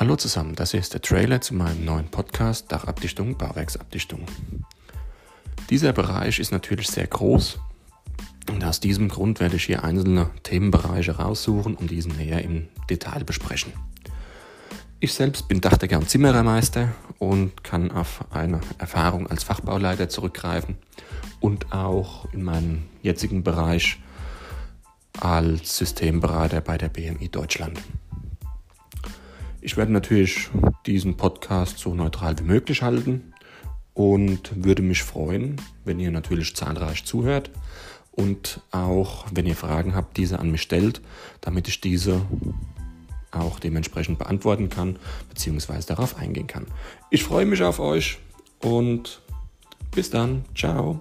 Hallo zusammen, das hier ist der Trailer zu meinem neuen Podcast Dachabdichtung, Bauwerksabdichtung. Dieser Bereich ist natürlich sehr groß und aus diesem Grund werde ich hier einzelne Themenbereiche raussuchen und diesen näher im Detail besprechen. Ich selbst bin Dachdecker und Zimmerermeister und kann auf eine Erfahrung als Fachbauleiter zurückgreifen und auch in meinem jetzigen Bereich als Systemberater bei der BMI Deutschland. Ich werde natürlich diesen Podcast so neutral wie möglich halten und würde mich freuen, wenn ihr natürlich zahlreich zuhört und auch, wenn ihr Fragen habt, diese an mich stellt, damit ich diese auch dementsprechend beantworten kann bzw. darauf eingehen kann. Ich freue mich auf euch und bis dann. Ciao.